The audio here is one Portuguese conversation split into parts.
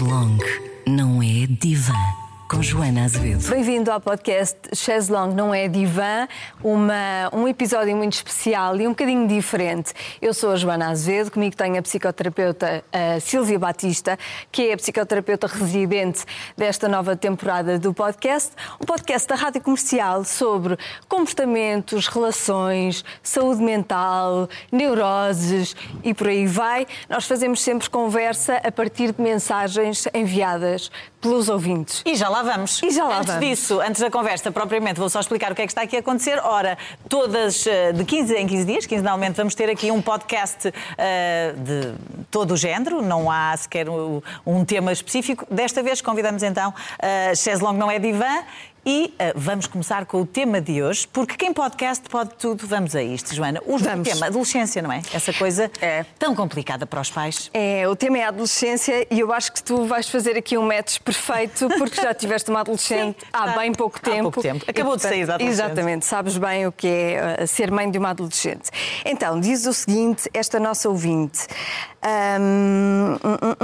Long não é divã. Com Joana Azevedo. Bem-vindo ao podcast Chaise Long Não é Divã, uma, um episódio muito especial e um bocadinho diferente. Eu sou a Joana Azevedo, comigo tenho a psicoterapeuta a Silvia Batista, que é a psicoterapeuta residente desta nova temporada do podcast, um podcast da Rádio Comercial sobre comportamentos, relações, saúde mental, neuroses e por aí vai. Nós fazemos sempre conversa a partir de mensagens enviadas pelos ouvintes. E já lá vamos. E já lá antes vamos. disso, antes da conversa propriamente, vou só explicar o que é que está aqui a acontecer. Ora, todas eh, de 15 em 15 dias, quinzenalmente, vamos ter aqui um podcast eh, de todo o género, não há sequer um, um tema específico. Desta vez convidamos então a Chaise Long Não é Divã. E eh, vamos começar com o tema de hoje, porque quem podcast pode tudo. Vamos a isto, Joana. O Vamos. tema, adolescência, não é? Essa coisa É. tão complicada para os pais. É, o tema é a adolescência e eu acho que tu vais fazer aqui um match perfeito porque já tiveste uma adolescente Sim, há bem pouco Há tempo. pouco tempo. Acabou E, de sair da adolescência. Exatamente, sabes bem o que é uh, ser mãe de uma adolescente. Então, diz o seguinte, esta nossa ouvinte. Hum, hum, hum, hum.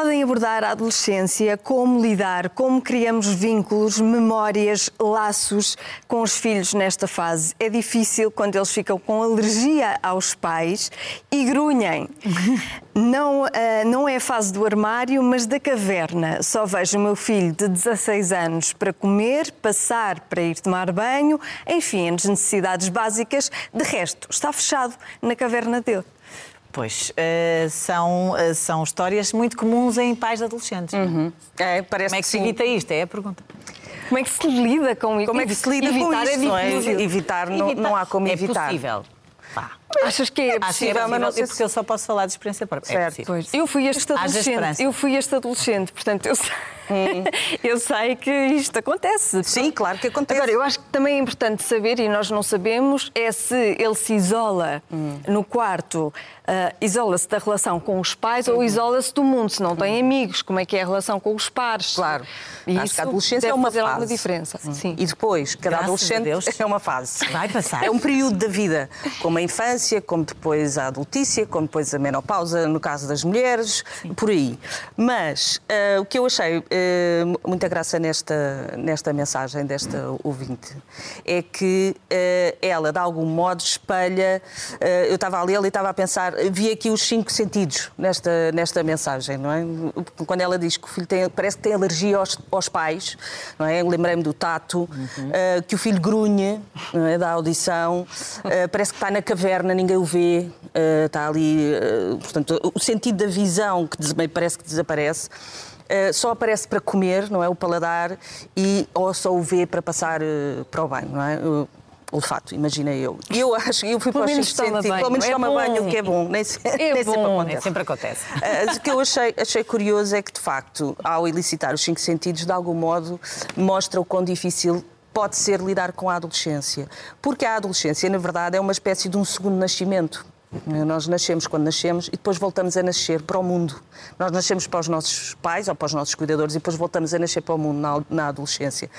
Podem abordar a adolescência, como lidar, como criamos vínculos, memórias, laços com os filhos nesta fase. É difícil quando eles ficam com alergia aos pais e grunhem. Não, ah, não é a fase do armário, mas da caverna. Só vejo o meu filho de 16 anos para comer, passar para ir tomar banho, enfim, as necessidades básicas. De resto, está fechado na caverna dele. Pois, eh, são, eh, são histórias muito comuns em pais de adolescentes. É, parece Como é que se evita isto? É a pergunta. Como é que se lida com isso? Como é que se lida com Evitar isso? é é? difícil. Evitar, não, não há como é evitar. possível. Pá. Achas que é Acho que é possível, possível, mas não sei porque eu só posso falar de experiência própria. É Certo. possível. Pois, eu fui este adolescente. Eu fui este adolescente, portanto eu sei, eu sei que isto acontece. Sim, claro que acontece. Agora, eu acho que também é importante saber, e nós não sabemos, é se ele se isola no quarto, ah, isola-se da relação com os pais ou isola-se do mundo, se não tem amigos, como é que é a relação com os pares. Claro. E Acho isso que a adolescência deve é uma fazer fase. alguma diferença. Sim. E depois, cada Graças a adolescente Deus. é uma fase. Vai passar. É um período da vida, como a infância, como depois a adultícia, como depois a menopausa, no caso das mulheres, por aí. Mas ah, o que eu achei ah, muita graça nesta, nesta mensagem desta ouvinte é que ah, ela, de algum modo, espelha. ah, eu estava a lê-la e estava a pensar, vi aqui os cinco sentidos nesta, nesta mensagem, não é? Quando ela diz que o filho tem, parece que tem alergia aos, aos pais, não é? Lembrei-me do tato, ah, que o filho grunhe, não é? da audição, parece que está na caverna, ninguém o vê, está ali. portanto, o sentido da visão que parece que desaparece. Ah, só aparece para comer, não é? O paladar, e, ou só o vê para passar ah, para o banho, não é? O olfato, imagina eu. Eu acho, eu fui Pelo para cinco toma sentidos, banho, pelo menos é toma bom. banho, o que é bom, nem, É nem sempre bom. acontece. É, sempre acontece. Ah, O que eu achei, achei curioso é que, de facto, ao elicitar os cinco sentidos, de algum modo, mostra o quão difícil pode ser lidar com a adolescência. Porque a adolescência, na verdade, é uma espécie de um segundo nascimento. Nós nascemos quando nascemos e depois voltamos a nascer para o mundo. Nós nascemos para os nossos pais ou para os nossos cuidadores e depois voltamos a nascer para o mundo na, adolescência.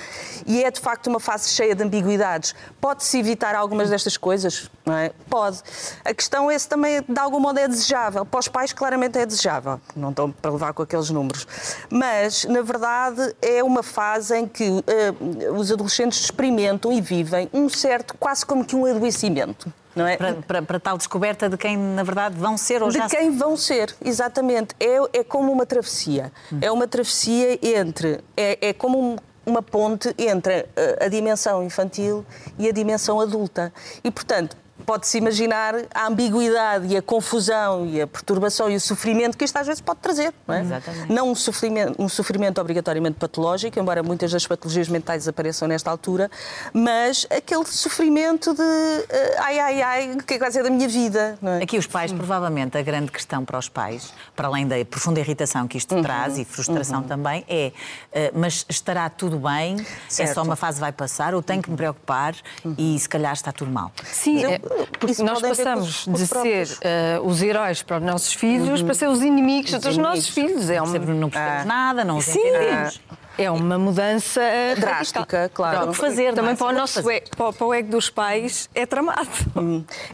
E é de facto uma fase cheia de ambiguidades. Pode-se evitar algumas destas coisas? Não é? Pode. A questão é se também, de algum modo, é desejável. Para os pais, claramente é desejável. Não estão para levar com aqueles números. Mas, na verdade, é uma fase em que eh, os adolescentes experimentam e vivem um certo, quase como que um adoecimento. Não é? Para, para- para tal descoberta de quem, na verdade, vão ser ou De já quem vão ser, exatamente. É, é como uma travessia. É uma travessia entre. É, é como um- uma ponte entre a, a dimensão infantil e a dimensão adulta. E, portanto, pode-se imaginar a ambiguidade e a confusão e a perturbação e o sofrimento que isto às vezes pode trazer. Não, é? Exatamente. não um, sofrimento, um sofrimento obrigatoriamente patológico, embora muitas das patologias mentais apareçam nesta altura, mas aquele sofrimento de eh, ai, ai, ai, o que é que vai ser da minha vida? Não é? Aqui os pais, provavelmente, a grande questão para os pais, para além da profunda irritação que isto traz e frustração também, é eh, mas estará tudo bem? É Certo. só uma fase vai passar? Ou tenho que me preocupar e se calhar está tudo mal? Sim, eu- é, porque nós passamos os- os de ser eh, os heróis para os nossos filhos para ser os inimigos dos nossos filhos. É uma... Sempre não percebemos Ah. nada, não os Sim, entendemos. é é uma mudança Drástica, radical. claro. Fazer, não Também é? para o nosso ego, para, para o ego dos pais é tramado.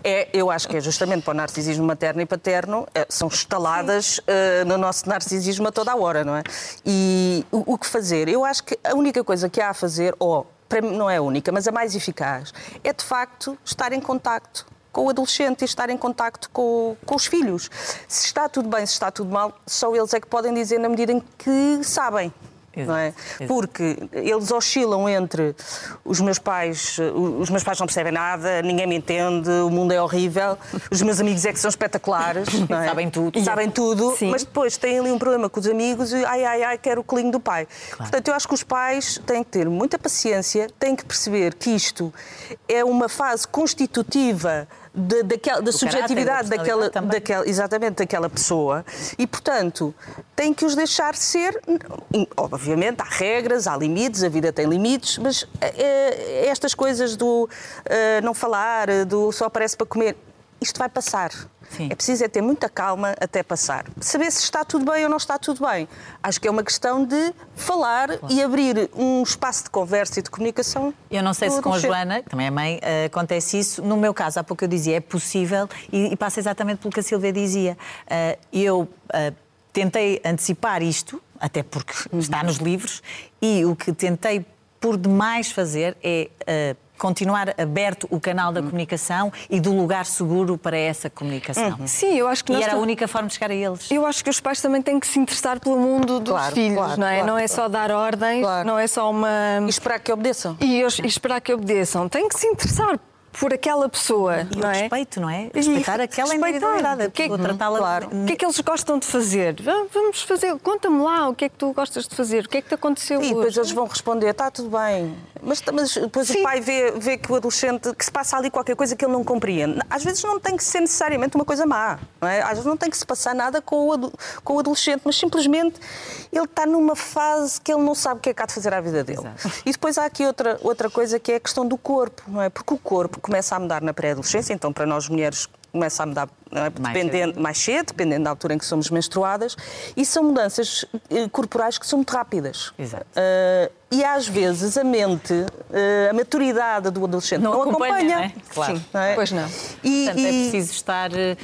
É, eu acho que é justamente para o narcisismo materno e paterno, é, são estaladas eh, no nosso narcisismo a toda a hora, não é? E o, o que fazer? Eu acho que a única coisa que há a fazer, ou para mim não é a única, mas a mais eficaz, é de facto estar em contacto com o adolescente e estar em contacto com, com os filhos. Se está tudo bem, se está tudo mal, só eles é que podem dizer na medida em que sabem. Exato, é? exato. Porque eles oscilam entre os meus pais, eh, os meus pais não percebem nada, ninguém me entende, o mundo é horrível, os meus amigos é que são espetaculares, é? Sabem tudo. Sabem tudo, Sim. mas depois têm ali um problema com os amigos e ai ai ai, quero o colinho do pai. Portanto, eu acho que os pais têm que ter muita paciência, têm que perceber que isto é uma fase constitutiva de- daquela- da subjetividade da daquela, daquela, exatamente daquela pessoa e, portanto, tem que os deixar ser. Obviamente, há regras, há limites, a vida tem limites, mas eh, estas coisas do eh, não falar, do só aparece para comer, isto vai passar. Sim. É preciso é ter muita calma até passar. Saber se está tudo bem ou não está tudo bem. Acho que é uma questão de falar e abrir um espaço de conversa e de comunicação. Eu não sei se com a. Joana, que também é mãe, eh, acontece isso. No meu caso, há pouco eu dizia, é possível e, passa exatamente pelo que a Silvia dizia. Eh, eu eh, tentei antecipar isto, até porque está nos livros, e o que tentei por demais fazer é continuar aberto o canal da comunicação e do lugar seguro para essa comunicação. Sim, eu acho que E nós era a única forma de chegar a eles. Eu acho que os pais também têm que se interessar pelo mundo dos Claro, filhos, claro, não é? claro, não é só dar ordens, Claro. não é só uma. E esperar que obedeçam. E, eu- e esperar que obedeçam. Tem que se interessar por aquela pessoa, E não o é? respeito, não é? E Respeitar aquela respeitar. individualidade. Que é tratá-la claro. O que é que eles gostam de fazer? Va- Vamos fazer, conta-me lá o que é que tu gostas de fazer, o que é que te aconteceu E depois hoje? eles vão responder, está tudo bem. Mas, mas depois Sim. o pai vê, vê que o adolescente, que se passa ali qualquer coisa que ele não compreende. Às vezes não tem que ser necessariamente uma coisa má. Não é? Às vezes não tem que se passar nada com o, com o adolescente, mas simplesmente ele está numa fase que ele não sabe o que é que há de fazer à vida dele. Exato. E depois há aqui outra, outra coisa que é a questão do corpo, não é? Porque o corpo começa a mudar na pré-adolescência, então para nós mulheres começa a mudar é? Mais dependendo, mais cedo, dependendo da altura em que somos menstruadas, e são mudanças eh, corporais que são muito rápidas. Exato. Uh, e às vezes a mente, uh, a maturidade do adolescente Não não, acompanha, acompanha. não é? Claro. Sim, não é? Pois não. E, Portanto, é e- preciso estar eh,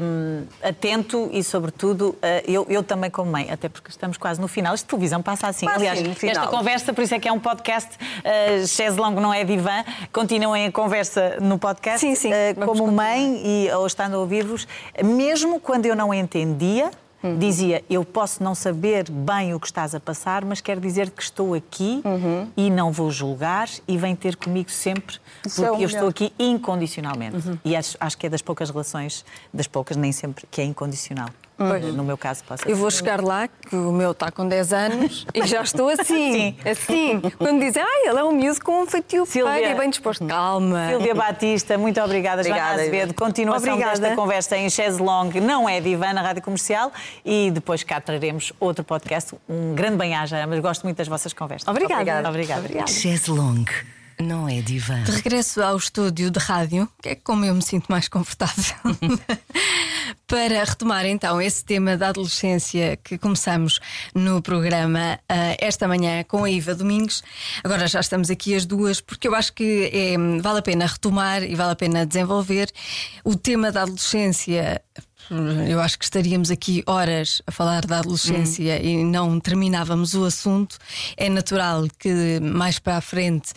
hum, atento e, sobretudo, eh, eu, eu também como mãe, até porque estamos quase no final. Esta televisão passa assim. Passa Aliás, assim, no final. esta conversa, por isso é que é um podcast, uh, Chaise Longo não é divã, continuem a conversa no podcast. Sim, sim, Eh, vamos como mãe e ou estando a ouvir-vos, mesmo quando eu não entendia, Uhum. Dizia, eu posso não saber bem o que estás a passar, mas quero dizer que estou aqui Uhum. e não vou julgar e vem ter comigo sempre, Isso é porque o eu estou melhor. aqui incondicionalmente. E acho, acho que é das poucas relações, das poucas, nem sempre, que é incondicional. No meu caso, posso Eu vou chegar lá, que o meu está com 10 anos, e já estou assim, Sim. assim. Quando dizem, ah, ele é um miúdo com um feitio Silvia. e bem disposto. Calma. Silvia Batista, muito obrigada, Joana Obrigada, Azevedo. Continuação Obrigada. desta conversa em Chaise Long, não é divã na Rádio Comercial. E depois cá traremos outro podcast. Um grande bem-aja, mas gosto muito das vossas conversas. Obrigada. Obrigada. Obrigada. Chaise longue não é divã. De regresso ao estúdio de rádio, que é como eu me sinto mais confortável, para retomar então esse tema da adolescência que começamos no programa ah, esta manhã com a Iva Domingos. Agora já estamos aqui as duas, porque eu acho que é, vale a pena retomar e vale a pena desenvolver o tema da adolescência. Eu acho que estaríamos aqui horas a falar da adolescência e não terminávamos o assunto. É natural que mais para a frente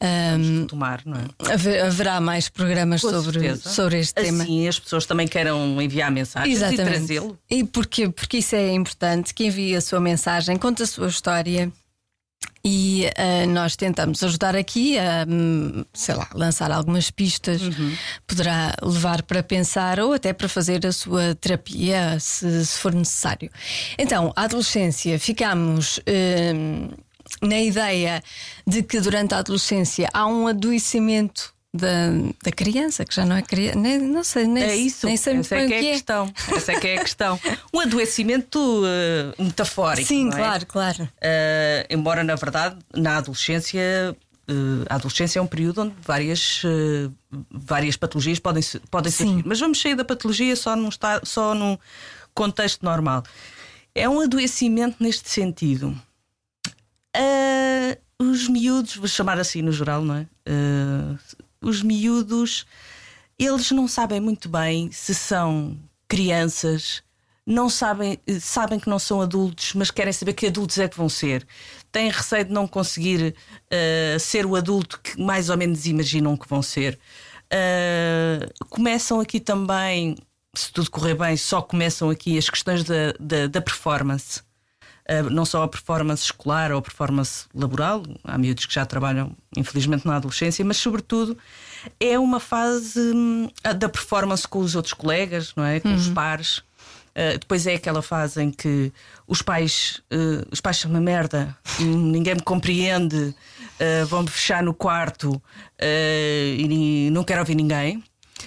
ahm, tomar, não é? Haver- Haverá mais programas Com sobre, certeza. sobre este tema. Assim as pessoas também queiram enviar mensagens e Exatamente. trazê-lo. E porque, porque isso é importante, que envie a sua mensagem, conta a sua história. E ah, nós tentamos ajudar aqui a, hum, sei lá, lançar algumas pistas, Uhum. poderá levar para pensar ou até para fazer a sua terapia, se, se for necessário. Então, a adolescência, ficamos hum, na ideia de que durante a adolescência há um adoecimento da, da criança, que já não é criança, nem, não sei, nem, É isso. nem sei Essa é que é a é. questão. Essa é que é a questão. Um adoecimento eh, metafórico. Sim, não é? claro, claro. Eh, embora, na verdade, na adolescência. eh, a adolescência é um período onde várias, várias patologias podem, podem Sim. surgir. Mas vamos sair da patologia só num, esta- só num contexto normal. É um adoecimento neste sentido. Uh, os miúdos, vou chamar assim no geral, não é? Uh, os miúdos, eles não sabem muito bem se são crianças, não sabem, sabem que não são adultos, mas querem saber que adultos é que vão ser. Têm receio de não conseguir uh, ser o adulto que mais ou menos imaginam que vão ser. Uh, começam aqui também, se tudo correr bem, só começam aqui as questões da, da, da performance. Uh, não só a performance escolar ou a performance laboral, há miúdos que já trabalham, infelizmente, na adolescência, mas, sobretudo, é uma fase hum, da performance com os outros colegas, não é? Com uhum. os pares. Uh, depois é aquela fase em que os pais, uh, os pais são uma merda, ninguém me compreende, uh, vão-me fechar no quarto e não quero ouvir ninguém.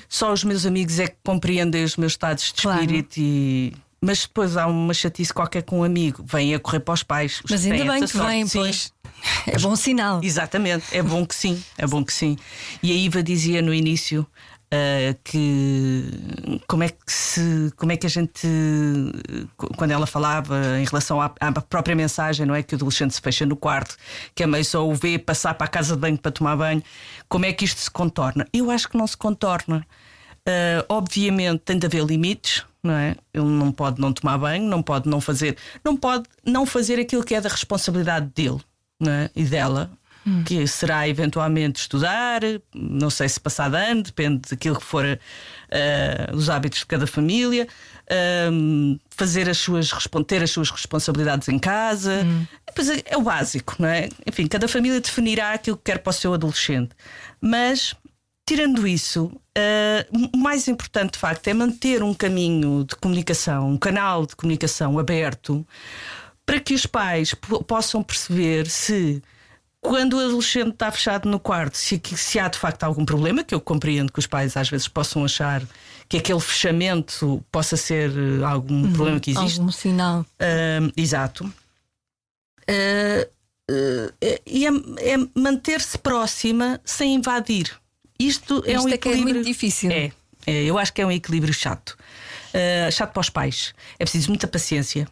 Só os meus amigos é que compreendem os meus estados de claro. espírito e mas depois há uma chatice qualquer com um amigo, vem a correr para os pais. Os mas ainda bem que vem, pois. É bom sinal. Exatamente, é bom que sim, é bom que sim. E a Iva dizia no início uh, que como é que se como é que a gente quando ela falava em relação à, à, própria mensagem, não é que o adolescente se fecha no quarto, que a mãe só o vê passar para a casa de banho para tomar banho, como é que isto se contorna? Eu acho que não se contorna. Uh, obviamente tem de haver limites, não é? Ele não pode não tomar banho, não pode não fazer, não pode não fazer aquilo que é da responsabilidade dele não é? e dela, hum. que será eventualmente estudar, não sei se passar de ano, depende daquilo que for uh, os hábitos de cada família, uh, fazer as suas ter as suas responsabilidades em casa. Hum. É, é o básico, não é? Enfim, cada família definirá aquilo que quer para o seu adolescente. Mas Tirando isso, uh, o mais importante de facto é manter um caminho de comunicação, um canal de comunicação aberto para que os pais possam perceber se quando o adolescente está fechado no quarto, se, se, há de facto algum problema, que eu compreendo que os pais às vezes possam achar que aquele fechamento possa ser eh, algum uhum, problema que existe. Algum sinal. Uh, exato. Uh, uh, e é, é manter-se próxima sem invadir. Isto é Isto um é equilíbrio. É muito difícil. É, é, eu acho que é um equilíbrio chato. Uh, chato para os pais. É preciso muita paciência.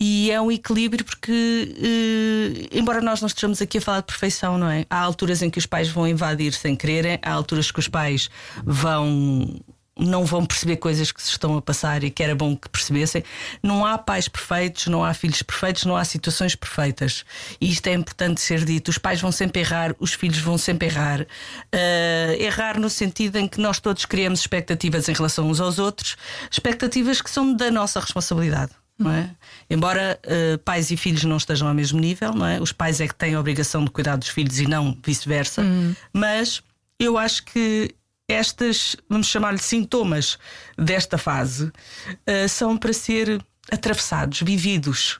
E é um equilíbrio porque, uh, embora nós não estejamos aqui a falar de perfeição, não é? Há alturas em que os pais vão invadir sem quererem, há alturas que os pais vão não vão perceber coisas que se estão a passar e que era bom que percebessem. Não há pais perfeitos, não há filhos perfeitos, não há situações perfeitas. E isto é importante ser dito. Os pais vão sempre errar, os filhos vão sempre errar. Uh, errar no sentido em que nós todos criamos expectativas em relação uns aos outros, expectativas que são da nossa responsabilidade. Não é? Embora uh, pais e filhos não estejam ao mesmo nível, não é? os pais é que têm a obrigação de cuidar dos filhos e não vice-versa, hum. mas eu acho que estas, vamos chamar-lhe sintomas desta fase, uh, são para ser atravessados, vividos.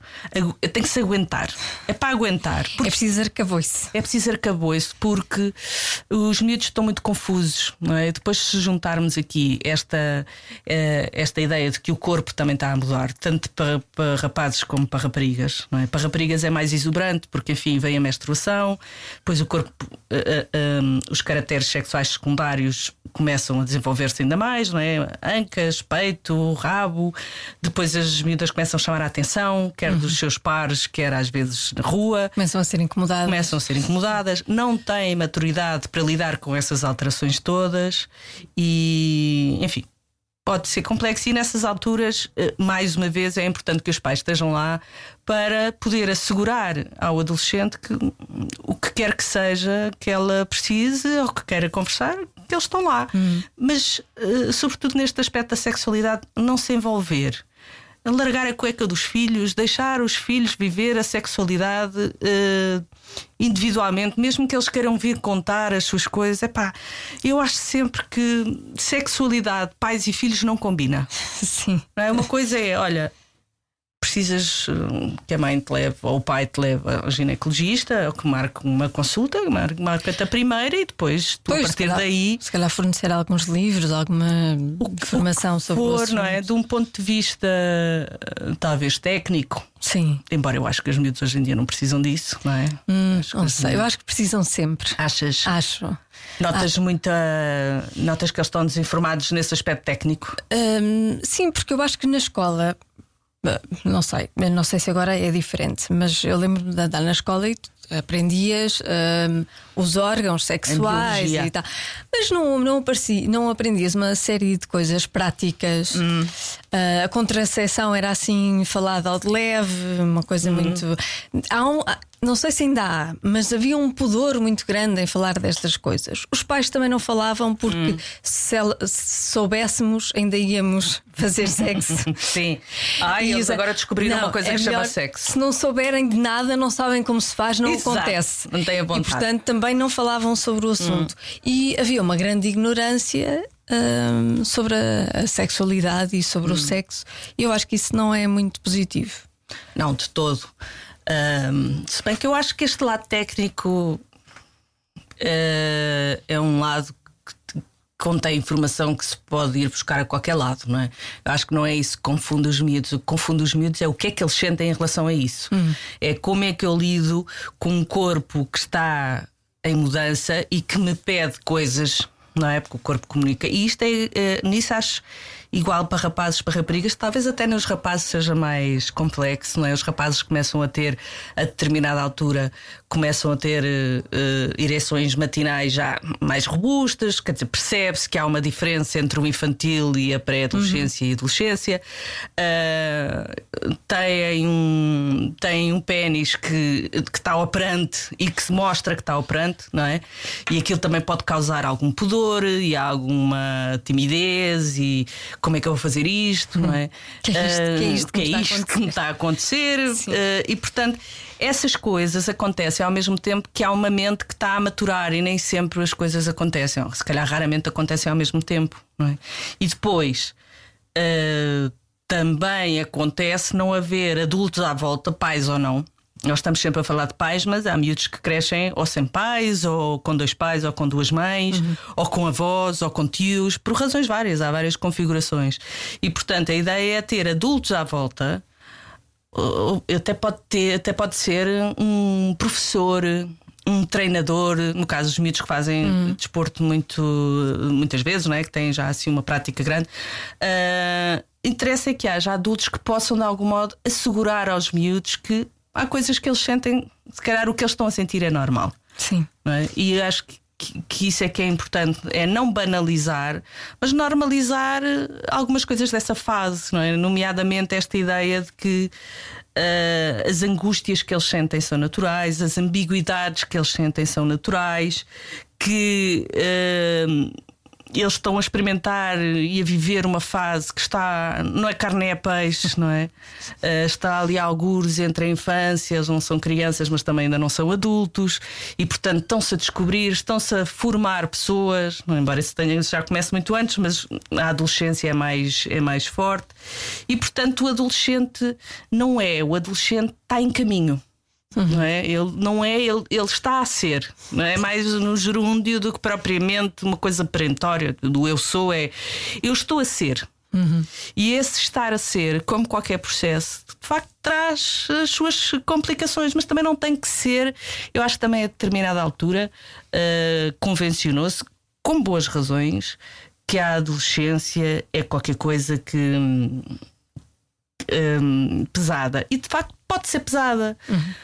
Tem que se aguentar. É para aguentar. É preciso arcabouço. É preciso arcabouço porque os miúdos estão muito confusos. Não é? Depois, se juntarmos aqui esta, eh, esta ideia de que o corpo também está a mudar, tanto para, para rapazes como para raparigas. Não é? Para raparigas é mais exuberante porque, enfim, vem a menstruação, depois o corpo, uh, um, os caracteres sexuais secundários começam a desenvolver-se ainda mais, não é? Ancas, peito, rabo, depois as miúdas começam a chamar a atenção, quer uhum. dos seus pares, quer às vezes na rua. Começam a ser incomodadas. Começam a ser incomodadas, não têm maturidade para lidar com essas alterações todas e, enfim, pode ser complexo e nessas alturas, eh, mais uma vez, é importante que os pais estejam lá para poder assegurar ao adolescente que o que quer que seja que ela precise ou que queira conversar, que eles estão lá. Hum. Mas, eh, sobretudo neste aspecto da sexualidade, não se envolver largar a cueca dos filhos, deixar os filhos viver a sexualidade uh, individualmente, mesmo que eles queiram vir contar as suas coisas. Epá, eu acho sempre que sexualidade, pais e filhos não combina. Sim. Não é? Uma coisa é, olha, precisas hum, que a mãe te leve ou o pai te leve ao ginecologista ou que marque uma consulta, marca-te a primeira e depois tu pois, a partir calhar, daí. Se calhar fornecer alguns livros, alguma informação o sobre for, o não é? De um ponto de vista talvez técnico. Sim. Embora eu acho que as miúdos hoje em dia não precisam disso, não é? Hum, não sei, eu acho que precisam sempre. Achas? Acho. Notas muita. Notas que eles estão desinformados nesse aspecto técnico? Hum, sim, porque eu acho que na escola Não sei, não sei se agora é diferente, mas eu lembro-me de andar na escola e aprendias um, os órgãos sexuais e tal. Mas não, não, apareci, não aprendias uma série de coisas práticas. Hum. Uh, a contracepção era assim falada ao de leve, uma coisa hum. muito. Há um, não sei se ainda há, mas havia um pudor muito grande em falar destas coisas. Os pais também não falavam porque hum. se, se, soubéssemos ainda íamos fazer sexo. Sim. Ai, eles agora descobriram não, uma coisa é que se chama sexo. Se não souberem de nada, não sabem como se faz, não Exato. acontece. Não tem a vontade. E portanto também não falavam sobre o assunto. Hum. E havia uma grande ignorância um, sobre a, a, sexualidade e sobre hum. o sexo. E eu acho que isso não é muito positivo. Não, de todo. Um, se bem que eu acho que este lado técnico uh, é um lado que contém informação que se pode ir buscar a qualquer lado, não é? Eu acho que não é isso que confunde os miúdos. O que confunde os miúdos é o que é que eles sentem em relação a isso. Hum. É como é que eu lido com um corpo que está em mudança e que me pede coisas, não é? Porque o corpo comunica. E isto é, uh, nisso acho igual para rapazes para raparigas, talvez até nos rapazes seja mais complexo, não é? Os rapazes começam a ter, a determinada altura, começam a ter uh, ereções matinais já mais robustas, quer dizer, percebe-se que há uma diferença entre o infantil e a pré-adolescência uhum. e adolescência. Uh, tem um, tem um pênis que, que está operante e que se mostra que está operante, não é? E aquilo também pode causar algum pudor e alguma timidez e como é que eu vou fazer isto, não é? Que é isto, uh, que, é isto, que, é isto que me está a acontecer? Uh, e portanto, essas coisas acontecem ao mesmo tempo que há uma mente que está a maturar e nem sempre as coisas acontecem. Se calhar raramente acontecem ao mesmo tempo, não é? E depois. Uh, também acontece não haver adultos à volta, pais ou não, nós estamos sempre a falar de pais, mas há miúdos que crescem ou sem pais, ou com dois pais, ou com duas mães, uhum. ou com avós, ou com tios, por razões várias, há várias configurações. E portanto a ideia é ter adultos à volta, até pode, ter, até pode ser um professor, um treinador, no caso os miúdos que fazem uhum. desporto muito, muitas vezes, não é? que têm já assim uma prática grande. Uh, interessa é que haja adultos que possam, de algum modo, assegurar aos miúdos que há coisas que eles sentem, se calhar o que eles estão a sentir é normal. Sim. É? E acho que, que, isso é que é importante, é não banalizar, mas normalizar eh, algumas coisas dessa fase, não é? Nomeadamente esta ideia de que uh, as angústias que eles sentem são naturais, as ambiguidades que eles sentem são naturais, que uh, eles estão a experimentar e a viver uma fase que está, não é carne é peixe, não é? Uh, está ali algures entre a infância, não são crianças, mas também ainda não são adultos, e portanto estão-se a descobrir, estão-se a formar pessoas, não, embora isso, tenha, já comece muito antes, mas a adolescência é mais, é mais forte, e portanto o adolescente não é, o adolescente está em caminho. Uhum. Não é? Ele não é, ele, ele está a ser, não é mais no gerúndio do que propriamente uma coisa perentória do eu sou, é eu estou a ser. Uhum. E esse estar a ser, como qualquer processo, de facto traz as suas complicações, mas também não tem que ser. Eu acho que também a determinada altura uh, convencionou-se, com boas razões, que a adolescência é qualquer coisa que. Um, um, pesada. E de facto pode ser pesada. Uhum.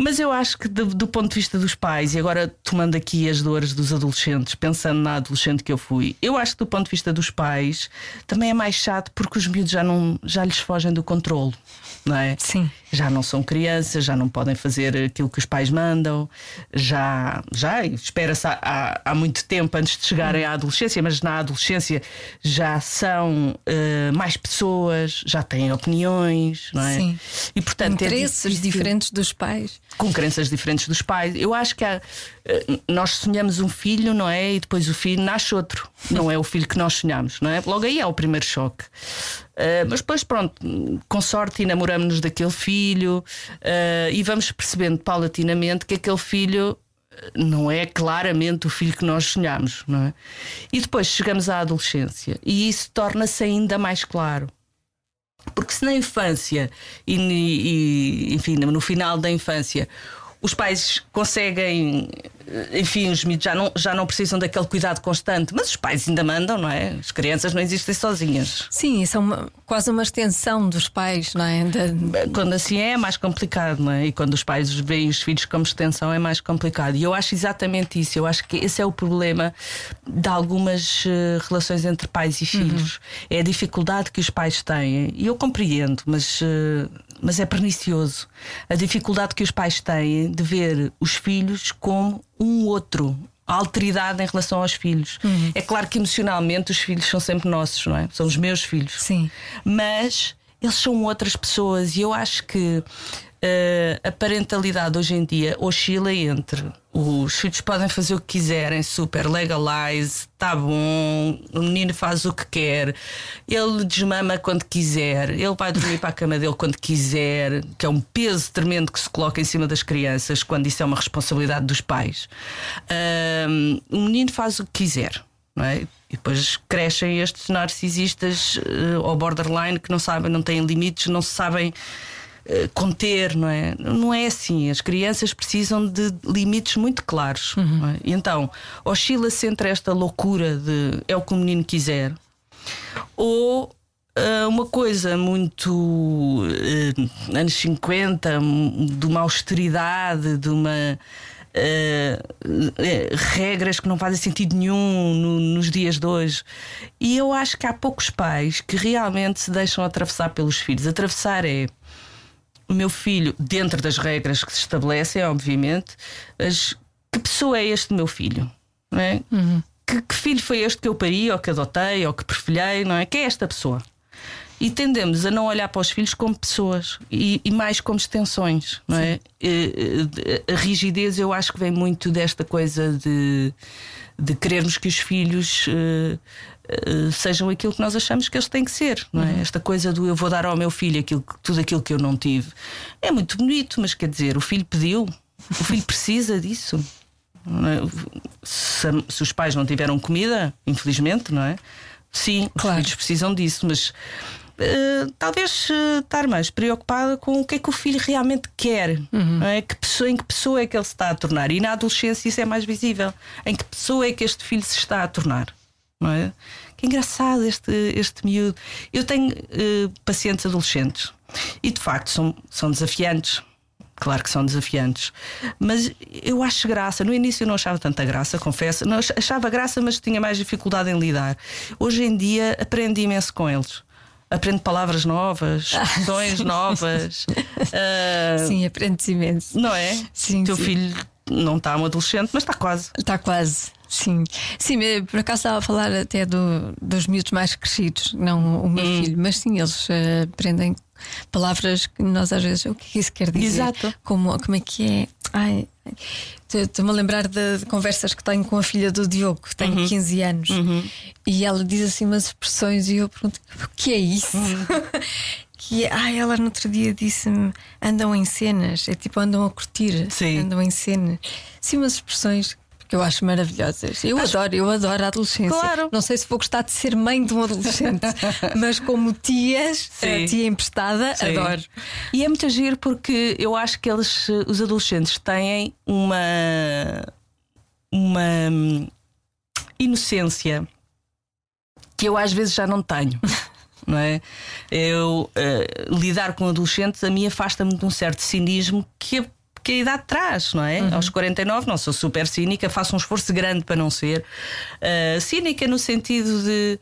Mas eu acho que do, do, ponto de vista dos pais, e agora tomando aqui as dores dos adolescentes, pensando na adolescente que eu fui, eu acho que do ponto de vista dos pais também é mais chato porque os miúdos já, não, já lhes fogem do controle, não é? Sim. Já não são crianças, já não podem fazer aquilo que os pais mandam, já, já espera-se há, há, há, muito tempo antes de chegarem à adolescência, mas na adolescência já são uh, mais pessoas, já têm opiniões, não é? Sim. E portanto interesses é diferentes dos pais com crenças diferentes dos pais. Eu acho que há, eh, nós sonhamos um filho, não é? E depois o filho nasce outro. Não é o filho que nós sonhamos, não é? Logo aí é o primeiro choque. Uh, mas depois, pronto, com sorte enamoramos-nos daquele filho uh, e vamos percebendo paulatinamente que aquele filho não é claramente o filho que nós sonhamos, não é? E depois chegamos à adolescência e isso torna-se ainda mais claro. Porque se na infância e, e, enfim, no final da infância os pais conseguem enfim, os miúdos já não, já não precisam daquele cuidado constante, mas os pais ainda mandam, não é? As crianças não existem sozinhas. Sim, isso é uma, quase uma extensão dos pais, não é? Da- Quando assim é, é mais complicado, não é? E quando os pais veem os filhos como extensão é mais complicado. E eu acho exatamente isso. Eu acho que esse é o problema de algumas eh, relações entre pais e filhos. É a dificuldade que os pais têm. E eu compreendo, mas, eh, mas é pernicioso. A dificuldade que os pais têm de ver os filhos como um outro. A alteridade em relação aos filhos. É claro que emocionalmente os filhos são sempre nossos, não é? São os meus filhos Sim. mas eles são outras pessoas e eu acho que eh, a parentalidade hoje em dia oscila entre os filhos podem fazer o que quiserem, super legalize, tá bom, o menino faz o que quer, ele desmama quando quiser, ele vai dormir para a cama dele quando quiser, que é um peso tremendo que se coloca em cima das crianças quando isso é uma responsabilidade dos pais. Ahm, o menino faz o que quiser é? E depois crescem estes narcisistas eh, ou borderline que não sabem, não têm limites, não sabem conter, não é? Não é assim. As crianças precisam de limites muito claros. não é? Então, oscila-se entre esta loucura de é o que o menino quiser ou eh, uma coisa muito eh, anos 50, um, de uma austeridade, de uma eh, eh, regras que não fazem sentido nenhum no- nos dias de hoje. E eu acho que há poucos pais que realmente se deixam atravessar pelos filhos. Atravessar é o meu filho, dentro das regras que se estabelecem, obviamente, mas que pessoa é este meu filho? Não é? Que, que filho foi este que eu pari, ou que adotei, ou que perfilhei, não é? Quem é esta pessoa? E tendemos a não olhar para os filhos como pessoas e, e mais como extensões, não é? Eh, eh, A rigidez eu acho que vem muito desta coisa de, de querermos que os filhos eh, eh, sejam aquilo que nós achamos que eles têm que ser, não é? Esta coisa do eu vou dar ao meu filho aquilo, tudo aquilo que eu não tive. É muito bonito, mas quer dizer, o filho pediu, o filho precisa disso. não é? Se, se os pais não tiveram comida, infelizmente, não é? Sim, os Claro. filhos precisam disso, mas eh, talvez eh, estar mais preocupada com o que é que o filho realmente quer, não é? que pessoa, em que pessoa é que ele se está a tornar. E na adolescência isso é mais visível. Em que pessoa é que este filho se está a tornar? Não é? Que engraçado este, este miúdo. Eu tenho eh, pacientes adolescentes e de facto são, são desafiantes. Claro que são desafiantes, mas eu acho graça. No início eu não achava tanta graça, confesso. Não, ach- achava graça, mas tinha mais dificuldade em lidar. Hoje em dia aprendi imenso com eles. Aprendo palavras novas, expressões novas. Ah, Sim, aprendes imenso. Não é? Sim, O teu sim. filho não está um adolescente, mas está quase. Está quase. Sim, sim, me- por acaso estava a falar até do- dos miúdos mais crescidos, não o meu Hum. filho, mas sim, eles eh, aprendem palavras que nós às vezes, o que é que isso quer dizer? Exato. Como, como é que é? Ai, ai. Estou- Estou-me a lembrar de, de conversas que tenho com a filha do Diogo, que tem Uhum. 15 anos, e ela diz assim umas expressões e eu pergunto: o que é isso? Uhum. que ai, ela no outro dia disse-me: andam em cenas, é tipo andam a curtir, Sim. andam em cenas. Sim, umas expressões eu acho maravilhosas. Eu adoro, eu adoro a adolescência. Claro. Não sei se vou gostar de ser mãe de um adolescente, mas como tias, Sim. a tia emprestada, Sim. adoro. E é muito agir porque eu acho que eles, eh, os adolescentes, têm uma, uma hum, inocência que eu às vezes já não tenho. Não é? Eu eh, lidar com adolescentes a mim afasta-me de um certo cinismo que que a idade traz, não é? Aos 49 não sou super cínica, faço um esforço grande para não ser. Eh, cínica no sentido de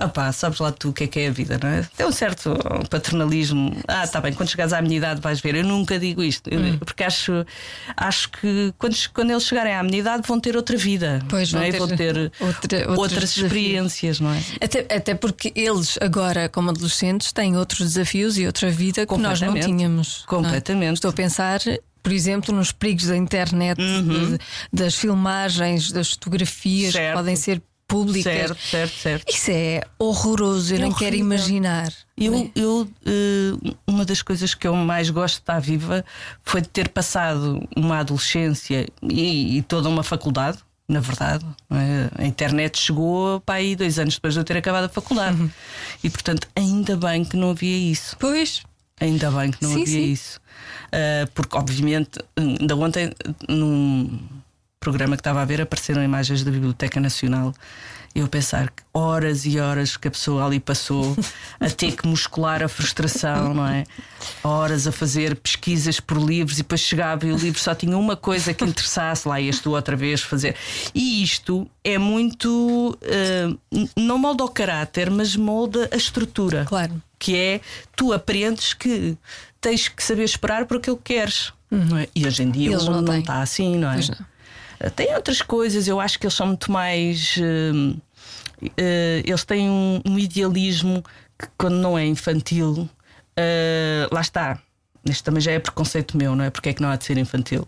opá, sabes lá tu o que é que é a vida, não é? Tem um certo paternalismo. Ah, tá bem, quando chegares à minha idade vais ver. Eu nunca digo isto, eu- porque acho, acho que quando, quando eles chegarem à minha idade vão ter outra vida. Pois, não é? ter vão ter outra- outras desafios. experiências, não é? Até, até porque eles, agora, como adolescentes, têm outros desafios e outra vida que nós não Completamente. tínhamos. não é? Completamente. Estou a pensar, por exemplo, nos perigos da internet, de- das filmagens, das fotografias que Certo. podem ser públicas. Certo, certo, certo. Isso é horroroso, eu É nem quero imaginar. Eu, eu eh, uma das coisas que eu mais gosto de estar viva foi de ter passado uma adolescência e, e toda uma faculdade. Na verdade, não é? a internet chegou para aí dois anos depois de eu ter acabado a faculdade. Uhum. E portanto, ainda bem que não havia isso. Pois, Ainda bem que não Sim, havia sim. isso. Ah, porque, obviamente, ainda ontem, num, programa que estava a ver apareceram imagens da Biblioteca Nacional. Eu pensar que horas e horas que a pessoa ali passou a ter que muscular a frustração, não é? Horas a fazer pesquisas por livros e depois chegava e o livro só tinha uma coisa que interessasse, lá tu outra vez fazer. E isto é muito. Uh, não molda o caráter, mas molda a estrutura. Claro. Que é tu aprendes que tens que saber esperar por aquilo que queres. É? E hoje em dia Eles o mundo não está assim, não é? Pois não. Tem outras coisas, eu acho que eles são muito mais. hum, eh, eles têm um, um idealismo que, quando não é infantil, eh, lá está. Isto também já é preconceito meu, não é? Porque é que não há de ser infantil?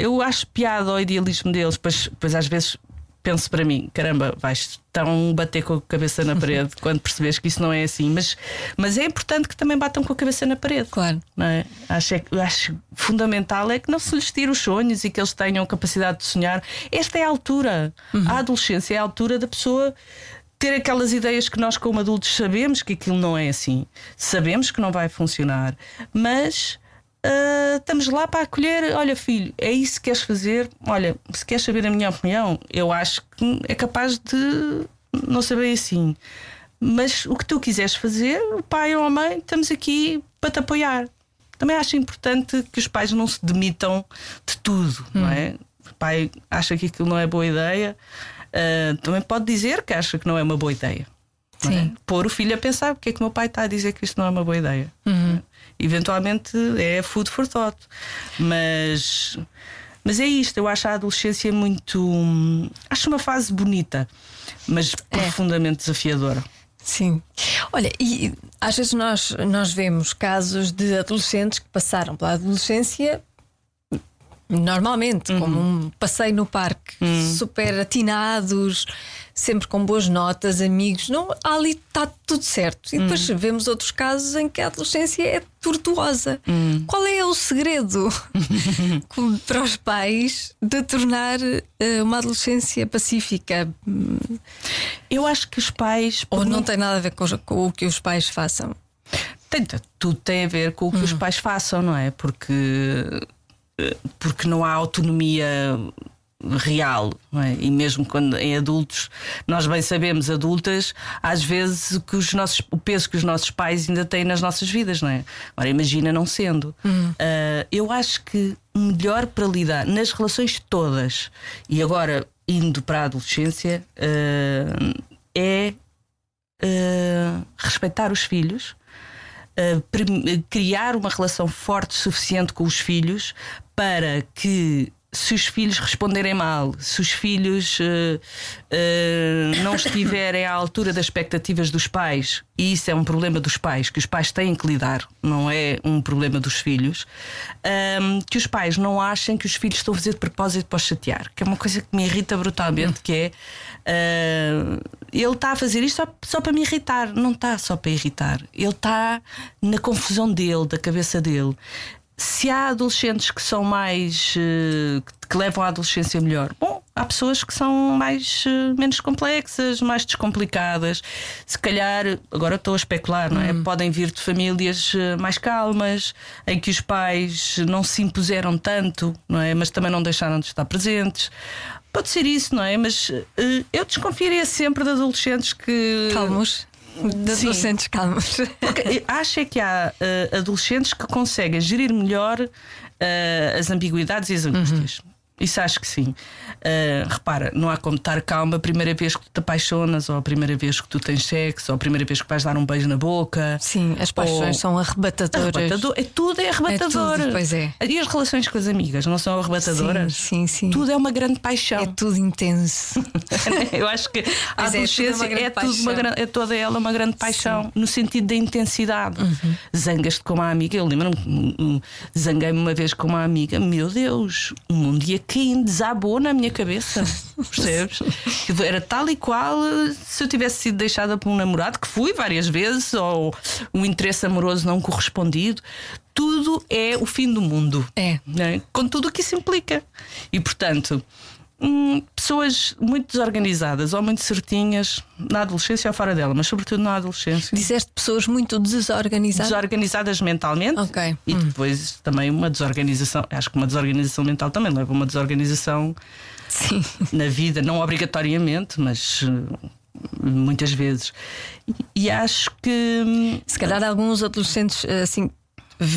Eu acho piada ao idealismo deles, pois, pois às vezes penso para mim: caramba, vais tão bater com a cabeça na parede quando percebes que isso não é assim. Mas, mas é importante que também batam com a cabeça na parede. Claro. Não é? acho, é acho fundamental é que não se lhes tire os sonhos e que eles tenham capacidade de sonhar. Esta é a altura. A adolescência é a altura da pessoa ter aquelas ideias que nós, como adultos, sabemos que aquilo não é assim. Sabemos que não vai funcionar, mas. Ah, estamos lá para acolher. Olha, filho, é isso que queres fazer? Olha, se queres saber a minha opinião, eu acho que é capaz de não saber assim. Mas o que tu quiseres fazer, o pai ou a mãe, estamos aqui para te apoiar. Também acho importante que os pais não se demitam de tudo, não é? O pai acha que aquilo não é boa ideia, ah, também pode dizer que acha que não é uma boa ideia. é? Sim. Pôr o filho a pensar porque é que o meu pai está a dizer que isto não é uma boa ideia. é? Eventualmente é food for thought. Mas, mas é isto, eu acho a adolescência muito. Acho uma fase bonita, mas profundamente desafiadora. Sim. Olha, e às vezes nós, nós vemos casos de adolescentes que passaram pela adolescência normalmente, como um passeio no parque, super atinados, sempre com boas notas, amigos. Não, ali está tudo certo. E depois vemos outros casos em que a adolescência é tortuosa. Qual é o segredo para os pais de tornar eh, uma adolescência pacífica? Eu acho que os pais. Ou não tem nada a ver com, com o que os pais façam? Tem, tudo tem a ver com o que os pais façam, não é? Porque, eh, porque não há autonomia real, não é? E mesmo quando em adultos, nós bem sabemos, adultas, às vezes que os nossos, o peso que os nossos pais ainda têm nas nossas vidas, não é? Agora imagina não sendo. Ah, eu acho que o melhor para lidar nas relações todas e agora indo para a adolescência ah, é ah, respeitar os filhos uh, criar uma relação forte suficiente com os filhos para que se os filhos responderem mal, se os filhos uh, uh, não estiverem à altura das expectativas dos pais, e isso é um problema dos pais, que os pais têm que lidar, não é um problema dos filhos, um, que os pais não achem que os filhos estão a fazer de propósito para os chatear, que é uma coisa que me irrita brutalmente, que é uh, ele está a fazer isto só, só para me irritar, não está só para irritar, ele está na confusão dele, da cabeça dele. Se há adolescentes que são mais. eh, que levam a adolescência melhor, bom, há pessoas que são mais eh, menos complexas, mais descomplicadas. Se calhar, agora estou a especular, não é? Podem vir de famílias eh, mais calmas, em que os pais não se impuseram tanto, não é? Mas também não deixaram de estar presentes. Pode ser isso, não é? Mas eu desconfiaria sempre de adolescentes que. Calmos. De adolescentes calmos. Porque eu acho é que há eh, adolescentes que conseguem gerir melhor eh, as ambiguidades e as angústias. Isso acho que sim. Eh, repara, não há como estar calma a primeira vez que tu te apaixonas, ou a primeira vez que tu tens sexo, ou a primeira vez que vais dar um beijo na boca. Sim, as paixões Ou- são arrebatadoras. Arrebatador, é tudo é arrebatador. tudo, pois é. E as relações com as amigas não são arrebatadoras? Sim, sim, sim. Tudo é uma grande paixão. É tudo intenso. Eu acho que a é, é adolescência uma grande é, tudo uma é toda ela uma grande paixão, no sentido da intensidade. Uhum. Zangas-te com uma amiga. Eu lembro-me, hum, hum, zanguei-me uma vez com uma amiga. Meu Deus, o mundo caindo, desabou na minha cabeça. Percebes? Era tal e qual se eu tivesse sido deixada por um namorado, que fui várias vezes, ou um interesse amoroso não correspondido. Tudo é o fim do mundo É. não é? com tudo o que isso implica. E portanto, hum, pessoas muito desorganizadas ou muito certinhas na adolescência ou fora dela, mas sobretudo na adolescência. Disseste pessoas muito desorganizadas. Desorganizadas mentalmente Ok. e depois também uma desorganização. Acho que uma desorganização mental também leva a uma desorganização Sim. na vida, não obrigatoriamente, mas eh, muitas vezes. E, acho que. hum, Se calhar alguns adolescentes assim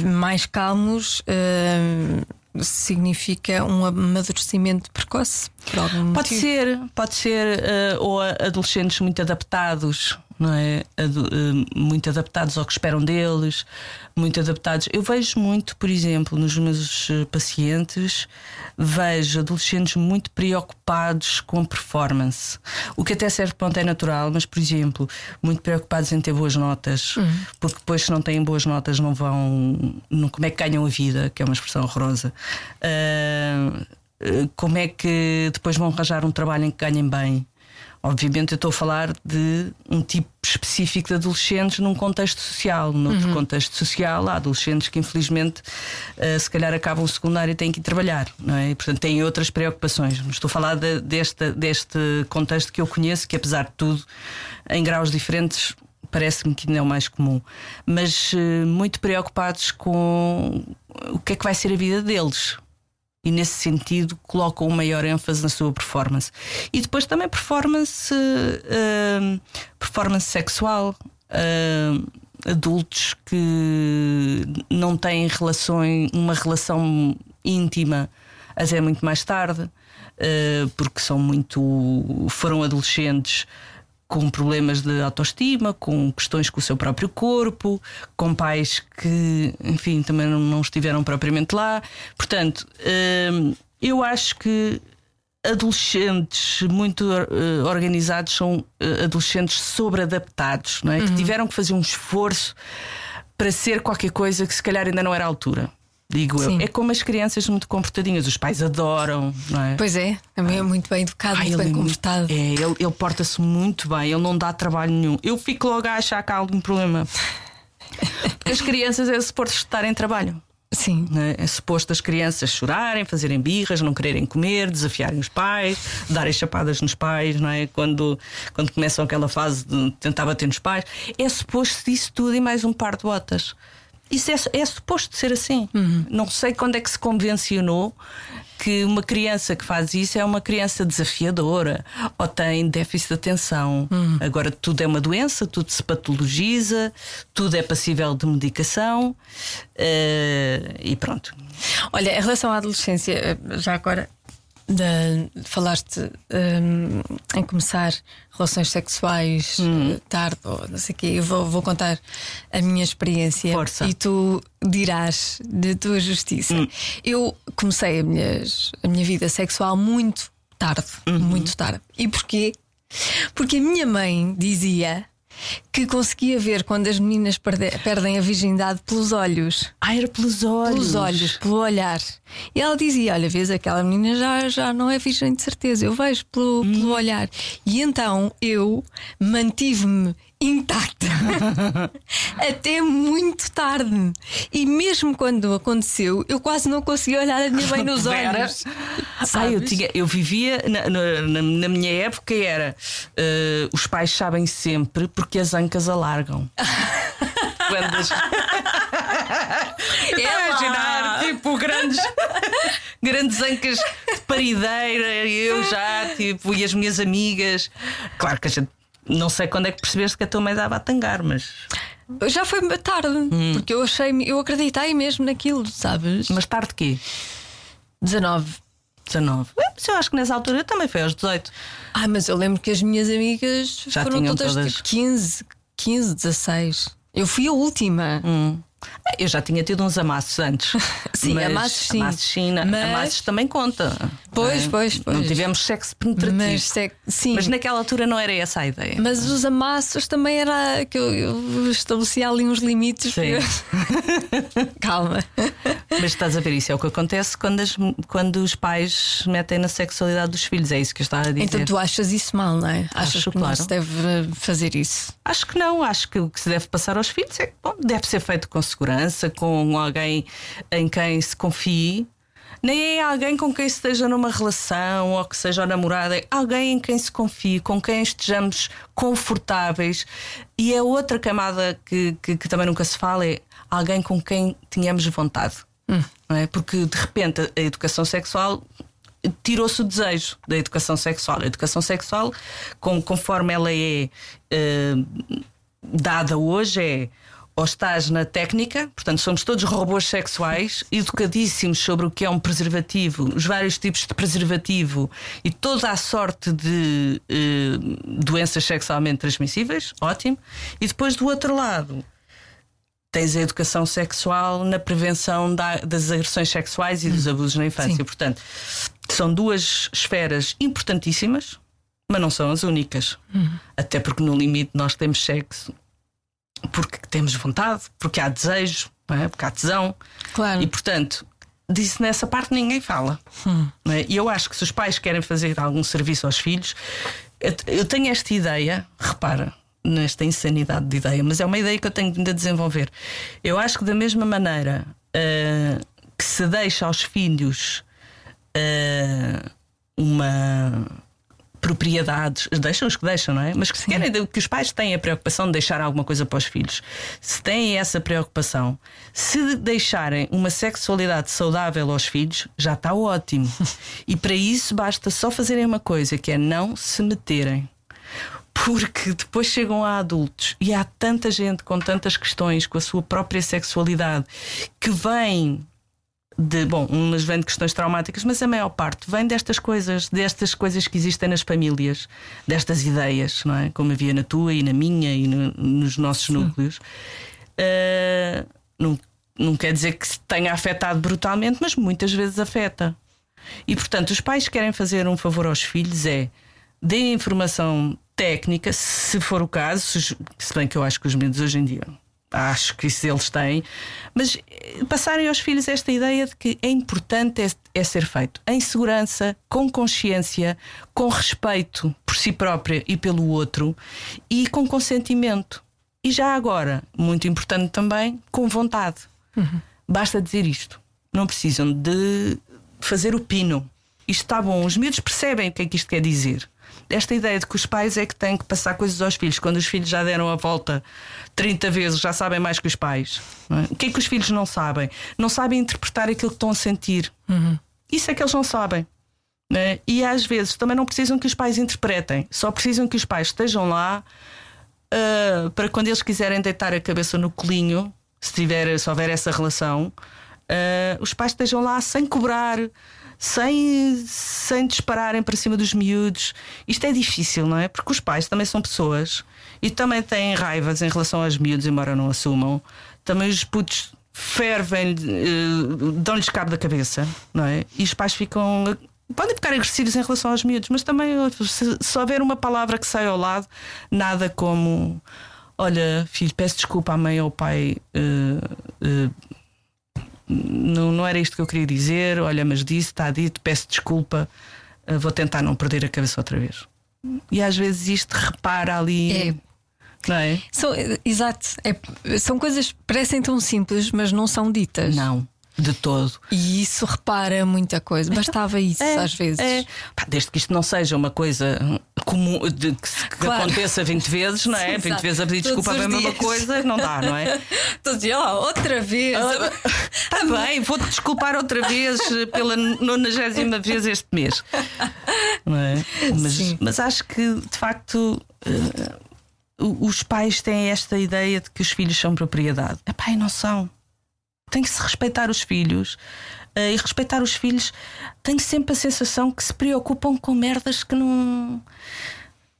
mais calmos eh, significa um amadurecimento precoce por algum Pode motivo. ser, pode ser, eh, ou adolescentes muito adaptados, não é? Eh, muito adaptados ao que esperam deles, muito adaptados. Eu vejo muito, por exemplo, nos meus eh, pacientes, vejo adolescentes muito preocupados com performance, o que até serve para ontem natural, mas, por exemplo, muito preocupados em ter boas notas, porque depois, se não têm boas notas, não vão. Não, como é que ganham a vida, que é uma expressão horrorosa. Eh, como é que depois vão arranjar um trabalho em que ganhem bem. Obviamente, eu estou a falar de um tipo específico de adolescentes num contexto social. Noutro contexto social, há adolescentes que, infelizmente, eh, se calhar acabam o secundário e têm que ir trabalhar, não é? E, portanto, têm outras preocupações. Mas estou a falar de- deste, deste contexto que eu conheço, que, apesar de tudo, em graus diferentes, parece-me que ainda é o mais comum. Mas eh, muito preocupados com o que é que vai ser a vida deles e nesse sentido colocam um maior ênfase na sua performance. E depois também performance, hum, performance sexual. hum, adultos que não têm relações, uma relação íntima até muito mais tarde, eh, porque são muito. foram adolescentes com problemas de autoestima, com questões com o seu próprio corpo, com pais que, enfim, também não, estiveram propriamente lá. Portanto, hum, eu acho que adolescentes muito eh, organizados são eh, adolescentes sobreadaptados, não é? que tiveram que fazer um esforço para ser qualquer coisa que se calhar ainda não era a altura. Digo eu. É como as crianças muito comportadinhas, os pais adoram, não é? Pois é, também é muito bem educado, Ai, muito bem é comportado. É, ele, ele porta-se muito bem, ele não dá trabalho nenhum. Eu fico logo a achar que há algum problema. Porque as crianças é suposto estar em trabalho. Sim. né? É suposto as crianças chorarem, fazerem birras, não quererem comer, desafiarem os pais, darem chapadas nos pais, não é? Quando, quando começam aquela fase de tentar bater nos pais. É suposto isso tudo e mais um par de botas. Isso é, é suposto ser assim. Não sei quando é que se convencionou que uma criança que faz isso é uma criança desafiadora ou tem déficit de atenção. Agora tudo é uma doença, tudo se patologiza, tudo é passível de medicação eh, e pronto. Olha, em relação à adolescência, eh, já agora da- falaste hum, em começar relações sexuais Hum. eh, tarde ou não sei o quê. Eu vou, vou contar a minha experiência Força. e tu dirás de tua justiça. Hum. Eu comecei a, minhas- a minha vida sexual muito tarde, Uhum. muito tarde. E porquê? Porque a minha mãe dizia que conseguia ver quando as meninas perde- perdem a virgindade pelos olhos Ah, era pelos olhos. pelos olhos, pelo olhar. E ela dizia: Olha, vês, aquela menina já, já não é virgem de certeza, eu vejo pelo, Hum. pelo olhar. E então eu mantive-me intacta até muito tarde. E mesmo quando aconteceu, eu quase não conseguia olhar a minha mãe nos olhos. Ah, eu, tinha, eu vivia na, na- na- minha época era eh, os pais sabem sempre porque as ancas alargam. Quando as... Estou a imaginar, tipo, grandes, grandes ancas de parideira, eu já, tipo, e as minhas amigas. Claro que a gente. Não sei quando é que percebeste que a tua mãe dava a tangar, mas, Já foi tarde, Hum. porque eu achei, eu acreditei mesmo naquilo, sabes? mas tarde quê? 19. 19. Eh, Mas eu acho que nessa altura também foi aos 18. Ah, mas eu lembro que as minhas amigas Já foram todas, todas. tipo 15, 15, 16. Eu fui a última. Hum. Eu já tinha tido uns amassos antes. Sim, mas, amassos sim. Amassos, Mas- amassos também conta. Pois, não é? pois, pois. Não tivemos sexo penetrativo. Mas, Mas, se- sim. Mas, naquela altura não era essa a ideia. os amassos também era que eu, eu estabelecia ali uns limites. Sim. Calma. Mas estás a ver, isso é o que acontece quando, as- quando os pais metem na sexualidade dos filhos. É isso que eu estava a dizer. Então tu achas isso mal, não é? Achas Acho, que não claro. se deve fazer isso? Acho que não, acho que o que se deve passar aos filhos é que bom, deve ser feito com segurança, com alguém em quem se confie. Nem é alguém com quem esteja numa relação ou que seja namorada, é alguém em quem se confie, com quem estejamos confortáveis. E a outra camada que, que, que também nunca se fala é alguém com quem tenhamos vontade. Hum. Não é? Porque de repente a educação sexual tirou-se o desejo da educação sexual. A educação sexual, com, conforme ela é uh, dada hoje, é ou estás na técnica, portanto, somos todos robôs sexuais, educadíssimos sobre o que é um preservativo, os vários tipos de preservativo e toda a sorte de eh, doenças sexualmente transmissíveis, ótimo. E depois, do outro lado, tens a educação sexual na prevenção da, das agressões sexuais e dos abusos na infância. Sim. Portanto, são duas esferas importantíssimas, mas não são as únicas. Uhum. Até porque, no limite, nós temos sexo porque temos vontade, porque há desejo, é? porque há tesão. Claro. E portanto, disso nessa parte ninguém fala. Hum. É? E eu acho que se os pais querem fazer algum serviço aos filhos, eu tenho esta ideia, repara, nesta insanidade de ideia, mas é uma ideia que eu tenho a desenvolver. Eu acho que da mesma maneira uh, que se deixa aos filhos uh, uma propriedades, deixam os que deixam, não é? Mas que se querem que os pais têm a preocupação de deixar alguma coisa para os filhos, se têm essa preocupação, se deixarem uma sexualidade saudável aos filhos, já está ótimo. E para isso basta só fazerem uma coisa, que é não se meterem porque depois chegam a adultos e há tanta gente com tantas questões com a sua própria sexualidade que vem de, bom, umas vêm de questões traumáticas, mas a maior parte vem destas coisas, destas coisas que existem nas famílias, destas ideias, não é? Como havia na tua e na minha e no, nos nossos Sim. núcleos. Uh, não, não quer dizer que tenha afetado brutalmente, mas muitas vezes afeta. E portanto, os pais querem fazer um favor aos filhos é deem informação técnica, se for o caso, se bem que eu acho que os meninos hoje em dia acho que isso eles têm, mas eh, passarem aos filhos esta ideia de que é importante é, é, ser feito em segurança, com consciência, com respeito por si própria e pelo outro e com consentimento. E já agora, muito importante também, com vontade. Uhum. Basta dizer isto. Não precisam de fazer o pino. Isto está bom, os miúdos percebem o que é que isto quer dizer esta ideia de que os pais é que têm que passar coisas aos filhos, quando os filhos já deram a volta 30 vezes, já sabem mais que os pais. É? O que é que os filhos não sabem? Não sabem interpretar aquilo que estão a sentir. Uhum. Isso é que eles não sabem. É? E às vezes também não precisam que os pais interpretem, só precisam que os pais estejam lá uh, para quando eles quiserem deitar a cabeça no colinho, se, tiver, se houver essa relação, uh, os pais estejam lá sem cobrar sem, sem dispararem para cima dos miúdos. Isto é difícil, não é? Porque os pais também são pessoas e também têm raivas em relação aos miúdos, embora não assumam. Também os putos fervem, uh, dão-lhes cabo da cabeça, não é? E os pais ficam. Podem ficar agressivos em relação aos miúdos, mas também se, se houver uma palavra que sai ao lado, nada como olha, filho, peço desculpa à mãe ou ao pai. Uh, uh, não, não era isto que eu queria dizer, olha, mas disse, está dito, peço desculpa, eh, vou tentar não perder a cabeça outra vez. E às vezes isto repara ali. É. Não é? São, exato. É, são coisas que parecem tão simples, mas não são ditas. Não de todo. E isso repara muita coisa. Então, Bastava isso é, às vezes. É. Pá, desde que isto não seja uma coisa comum de, que, claro. aconteça 20 vezes, não é? Sim, 20 vezes a pedir desculpa a mesma coisa, não dá, não é? Todos dias, oh, outra vez. Está ah, bem, vou-te desculpar outra vez pela 90 vez este mês. Não é? Mas, mas acho que de facto. Uh, os pais têm esta ideia de que os filhos são propriedade. Epá, e não são tem que se respeitar os filhos. Uh, e respeitar os filhos tem sempre a sensação que se preocupam com merdas que não.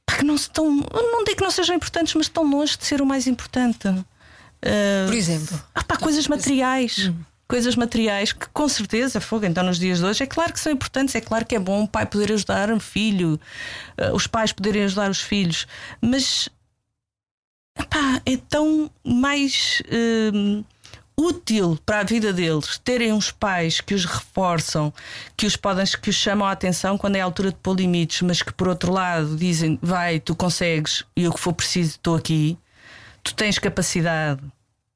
que não estão. Não digo que não sejam importantes, mas estão longe de ser o mais importante. Uh, Por exemplo? Ah, pá, coisas materiais. Hum. Coisas materiais que com certeza, fogo, então nos dias de hoje, é claro que são importantes, é claro que é bom o pai poder ajudar um filho, uh, os pais poderem ajudar os filhos, mas epá, é tão mais uh, útil para a vida deles terem uns pais que os reforçam, que os podem, que os chamam a atenção quando é a altura de pôr limites, mas que por outro lado dizem vai, tu consegues e o que for preciso estou aqui, tu tens capacidade,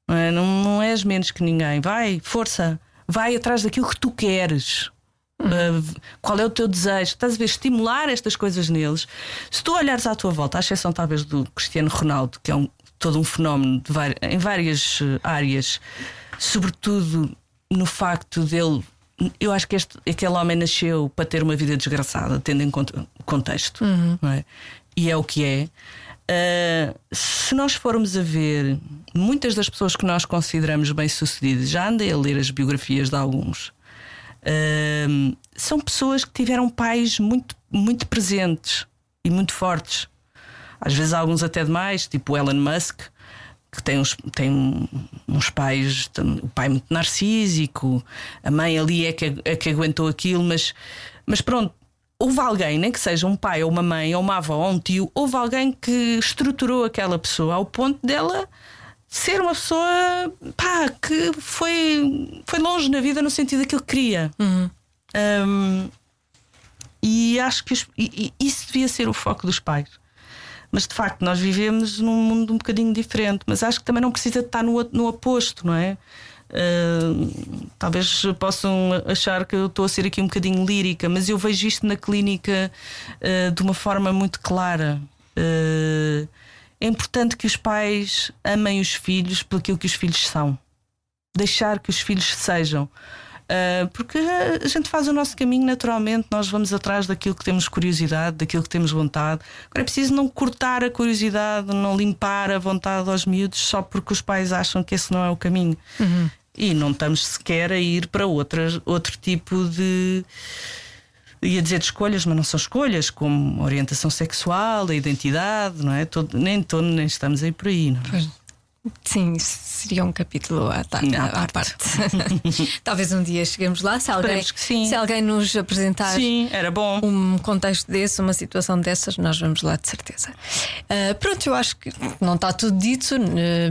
não, é? não, não és menos que ninguém, vai, força, vai atrás daquilo que tu queres. Uh, qual é o teu desejo? Estás a ver? Estimular estas coisas neles. Se tu olhares à tua volta, à exceção talvez do Cristiano Ronaldo, que é um, todo um fenómeno em várias uh, áreas, sobretudo no facto dele. Eu acho que este, aquele homem nasceu para ter uma vida desgraçada, tendo em conta o contexto, uhum. é? e é o que é. Uh, se nós formos a ver, muitas das pessoas que nós consideramos bem-sucedidas, já andei a ler as biografias de alguns, uh, são pessoas que tiveram pais muito, muito presentes e muito fortes. Às vezes, alguns até demais, tipo Elon Musk, que tem uns, tem uns pais, o pai muito narcísico, a mãe ali é que, é que aguentou aquilo, mas, mas pronto, houve alguém, nem que seja um pai ou uma mãe ou uma avó ou um tio, houve alguém que estruturou aquela pessoa ao ponto dela ser uma pessoa pá, que foi, foi longe na vida no sentido daquilo que queria. Uhum. Um, e acho que e, e isso devia ser o foco dos pais. Mas de facto, nós vivemos num mundo um bocadinho diferente. Mas acho que também não precisa estar no, no oposto, não é? Uh, talvez possam achar que eu estou a ser aqui um bocadinho lírica, mas eu vejo isto na clínica uh, de uma forma muito clara. Uh, é importante que os pais amem os filhos pelo que os filhos são, deixar que os filhos sejam. Porque a gente faz o nosso caminho naturalmente, nós vamos atrás daquilo que temos curiosidade, daquilo que temos vontade. Agora é preciso não cortar a curiosidade, não limpar a vontade aos miúdos só porque os pais acham que esse não é o caminho. Uhum e não estamos sequer a ir para outras, outro tipo de. ia dizer de escolhas, mas não são escolhas, como orientação sexual, a identidade, não é? Todo, nem, todo, nem estamos aí por aí. Não é? Sim, seria um capítulo à, à, à parte. Talvez um dia cheguemos lá, se alguém, se alguém nos apresentar sim, era bom. um contexto desse, uma situação dessas, nós vamos lá de certeza. Uh, pronto, eu acho que não está tudo dito,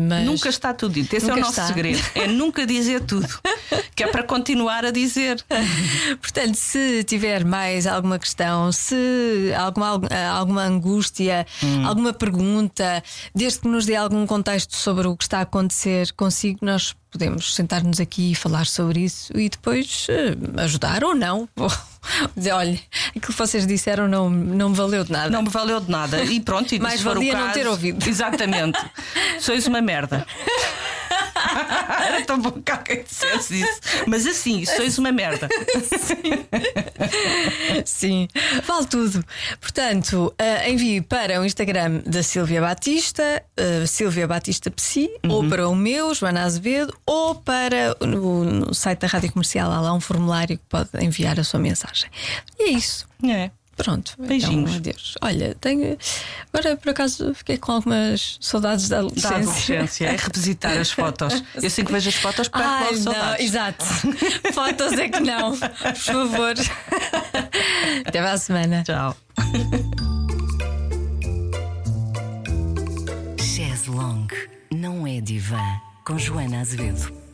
mas. Nunca está tudo dito. Esse nunca é o nosso está. segredo. É nunca dizer tudo. que é para continuar a dizer. Portanto, se tiver mais alguma questão, se alguma, alguma angústia, hum. alguma pergunta, desde que nos dê algum contexto sobre o que está a acontecer consigo, nós podemos sentar-nos aqui e falar sobre isso e depois uh, ajudar ou não. dizer, olha, aquilo que vocês disseram não, não me valeu de nada. Não me valeu de nada. E pronto, e Mais valia caso, não ter ouvido. Exatamente. Sois uma merda. Era tão bom que alguém dissesse isso. Mas assim, sois uma merda. Sim. Sim, vale tudo. Portanto, uh, envie para o Instagram da Silvia Batista, uh, Silvia Batista Psi, uhum. ou para o meu, Joana Azevedo, ou para no, no site da Rádio Comercial. Há lá um formulário que pode enviar a sua mensagem. E é isso. É. Pronto, beijinhos. Então, adeus. Olha, tenho. Agora por acaso fiquei com algumas saudades da adolescência. Da adolescência, é revisitar as fotos. Eu que vejo as fotos, perco Ai, logo saudades. Exato. fotos é que não, por favor. Até para a semana. Tchau. Long não é divã com Joana Azevedo.